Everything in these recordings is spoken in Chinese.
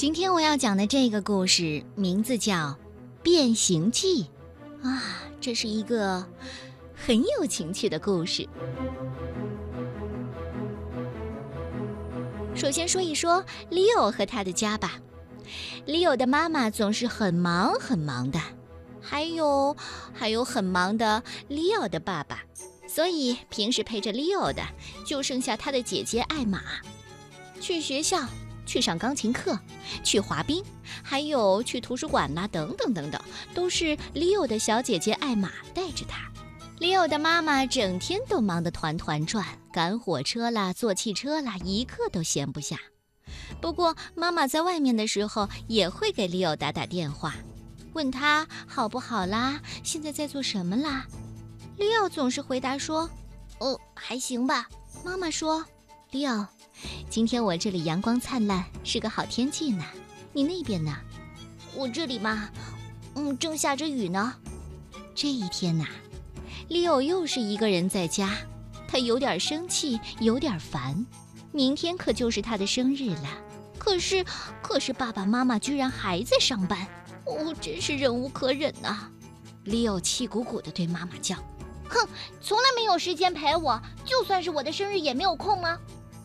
今天我要讲的这个故事名字叫《变形记》，啊，这是一个很有情趣的故事。首先说一说 Leo 和他的家吧。Leo 的妈妈总是很忙很忙的，还有还有很忙的 Leo 的爸爸，所以平时陪着 Leo 的就剩下他的姐姐艾玛。去学校，去上钢琴课，去滑冰，还有去图书馆啦，等等等等，都是 Leo 的小姐姐艾玛带着他。Leo 的妈妈整天都忙得团团转，赶火车啦，坐汽车啦，一刻都闲不下。不过，妈妈在外面的时候也会给 Leo 打打电话，问他好不好啦，现在在做什么啦。Leo 总是回答说：“哦，还行吧。”妈妈说：“Leo，今天我这里阳光灿烂，是个好天气呢。你那边呢？我这里嘛，嗯，正下着雨呢。这一天呐，Leo 又是一个人在家，他有点生气，有点烦。明天可就是他的生日了。”可是，可是爸爸妈妈居然还在上班，哦，真是忍无可忍呐！Leo 气鼓鼓地对妈妈叫：“哼，从来没有时间陪我，就算是我的生日也没有空吗？”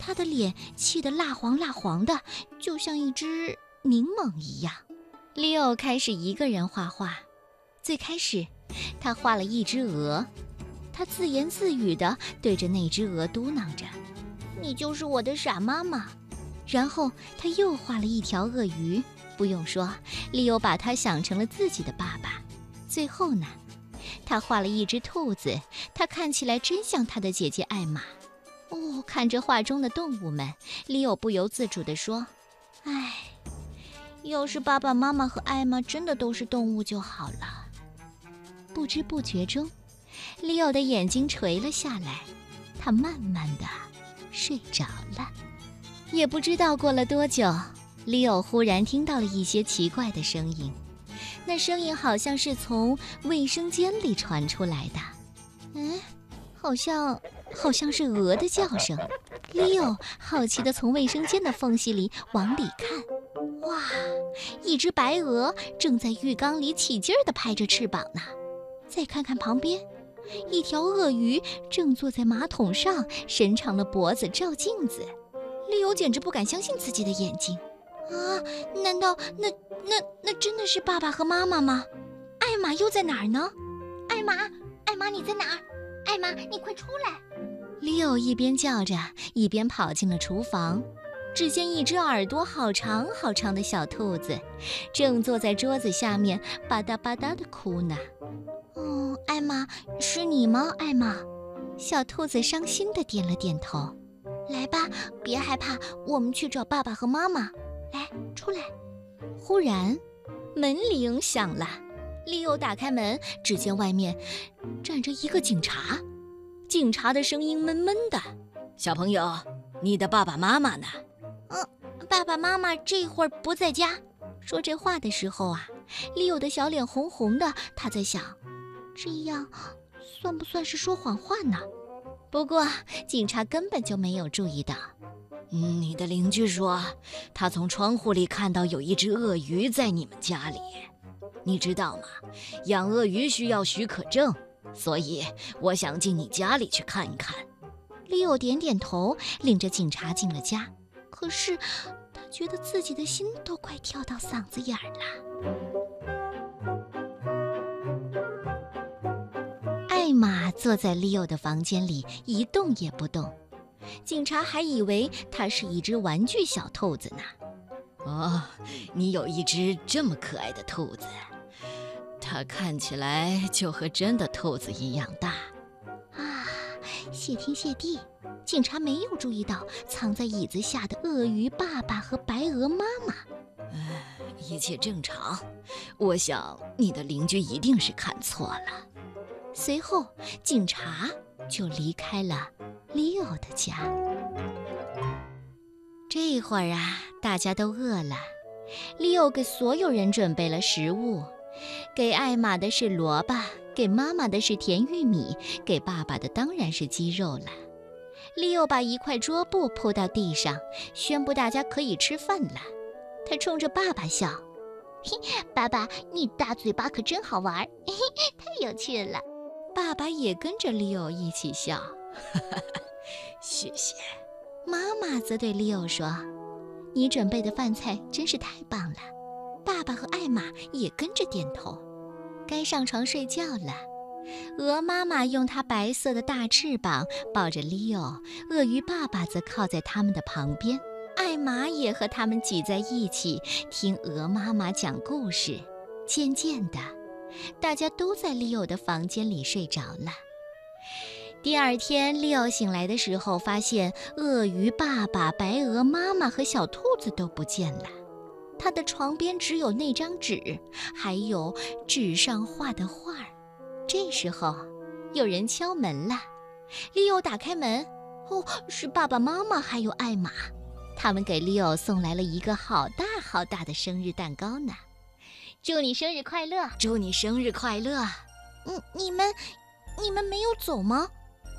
他的脸气得蜡黄蜡黄的，就像一只柠檬一样。Leo 开始一个人画画。最开始，他画了一只鹅，他自言自语地对着那只鹅嘟囔着：“你就是我的傻妈妈。”然后他又画了一条鳄鱼，不用说，利欧把他想成了自己的爸爸。最后呢，他画了一只兔子，它看起来真像他的姐姐艾玛。看着画中的动物们，利奥不由自主地说：“唉，要是爸爸妈妈和艾玛真的都是动物就好了。”不知不觉中，利奥的眼睛垂了下来，他慢慢的睡着了。也不知道过了多久，Leo 忽然听到了一些奇怪的声音，那声音好像是从卫生间里传出来的。嗯，好像好像是鹅的叫声。Leo 好奇地从卫生间的缝隙里往里看，哇，一只白鹅正在浴缸里起劲儿地拍着翅膀呢。再看看旁边，一条鳄鱼正坐在马桶上，伸长了脖子照镜子。利欧简直不敢相信自己的眼睛，啊！难道那那那真的是爸爸和妈妈吗？艾玛又在哪儿呢？艾玛，艾玛你在哪儿？艾玛你快出来！利奥一边叫着，一边跑进了厨房。只见一只耳朵好长好长的小兔子，正坐在桌子下面吧嗒吧嗒地哭呢。哦，艾玛，是你吗？艾玛，小兔子伤心地点了点头。来吧，别害怕，我们去找爸爸和妈妈。来，出来。忽然，门铃响了。利欧打开门，只见外面站着一个警察。警察的声音闷闷的：“小朋友，你的爸爸妈妈呢？”“嗯，爸爸妈妈这会儿不在家。”说这话的时候啊，利欧的小脸红红的。他在想，这样算不算是说谎话呢？不过，警察根本就没有注意到。你的邻居说，他从窗户里看到有一只鳄鱼在你们家里。你知道吗？养鳄鱼需要许可证，所以我想进你家里去看一看。利欧点点头，领着警察进了家。可是，他觉得自己的心都快跳到嗓子眼儿了。艾玛坐在利奥的房间里一动也不动，警察还以为他是一只玩具小兔子呢。哦，你有一只这么可爱的兔子，它看起来就和真的兔子一样大。啊，谢天谢地，警察没有注意到藏在椅子下的鳄鱼爸爸和白鹅妈妈。唉，一切正常，我想你的邻居一定是看错了。随后，警察就离开了 Leo 的家。这会儿啊，大家都饿了。Leo 给所有人准备了食物，给艾玛的是萝卜，给妈妈的是甜玉米，给爸爸的当然是鸡肉了。Leo 把一块桌布铺到地上，宣布大家可以吃饭了。他冲着爸爸笑：“嘿，爸爸，你大嘴巴可真好玩，嘿嘿，太有趣了。”爸爸也跟着 Leo 一起笑：“哈哈，谢谢。”妈妈则对 Leo 说：“你准备的饭菜真是太棒了。”爸爸和艾玛也跟着点头。该上床睡觉了。鹅妈妈用它白色的大翅膀抱着 Leo，鳄鱼爸爸则靠在他们的旁边。艾玛也和他们挤在一起听鹅妈妈讲故事。渐渐的，大家都在 Leo 的房间里睡着了。第二天，Leo 醒来的时候，发现鳄鱼爸爸、白鹅妈妈和小兔子都不见了。他的床边只有那张纸，还有纸上画的画儿。这时候，有人敲门了。利奥打开门，哦，是爸爸妈妈还有艾玛。他们给利奥送来了一个好大好大的生日蛋糕呢。祝你生日快乐！祝你生日快乐！嗯，你们，你们没有走吗？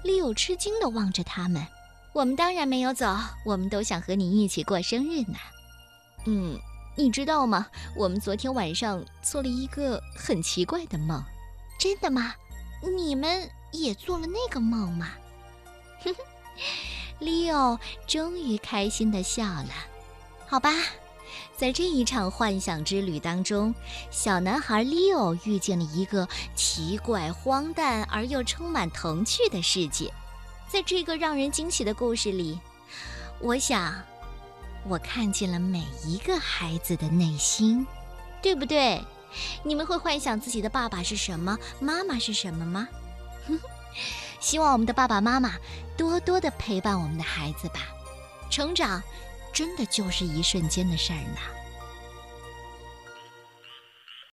利欧吃惊地望着他们。我们当然没有走，我们都想和你一起过生日呢。嗯。你知道吗？我们昨天晚上做了一个很奇怪的梦。真的吗？你们也做了那个梦吗？哼哼，Leo 终于开心地笑了。好吧，在这一场幻想之旅当中，小男孩 Leo 遇见了一个奇怪、荒诞而又充满童趣的世界。在这个让人惊喜的故事里，我想。我看见了每一个孩子的内心，对不对？你们会幻想自己的爸爸是什么，妈妈是什么吗？希望我们的爸爸妈妈多多的陪伴我们的孩子吧。成长，真的就是一瞬间的事儿呢。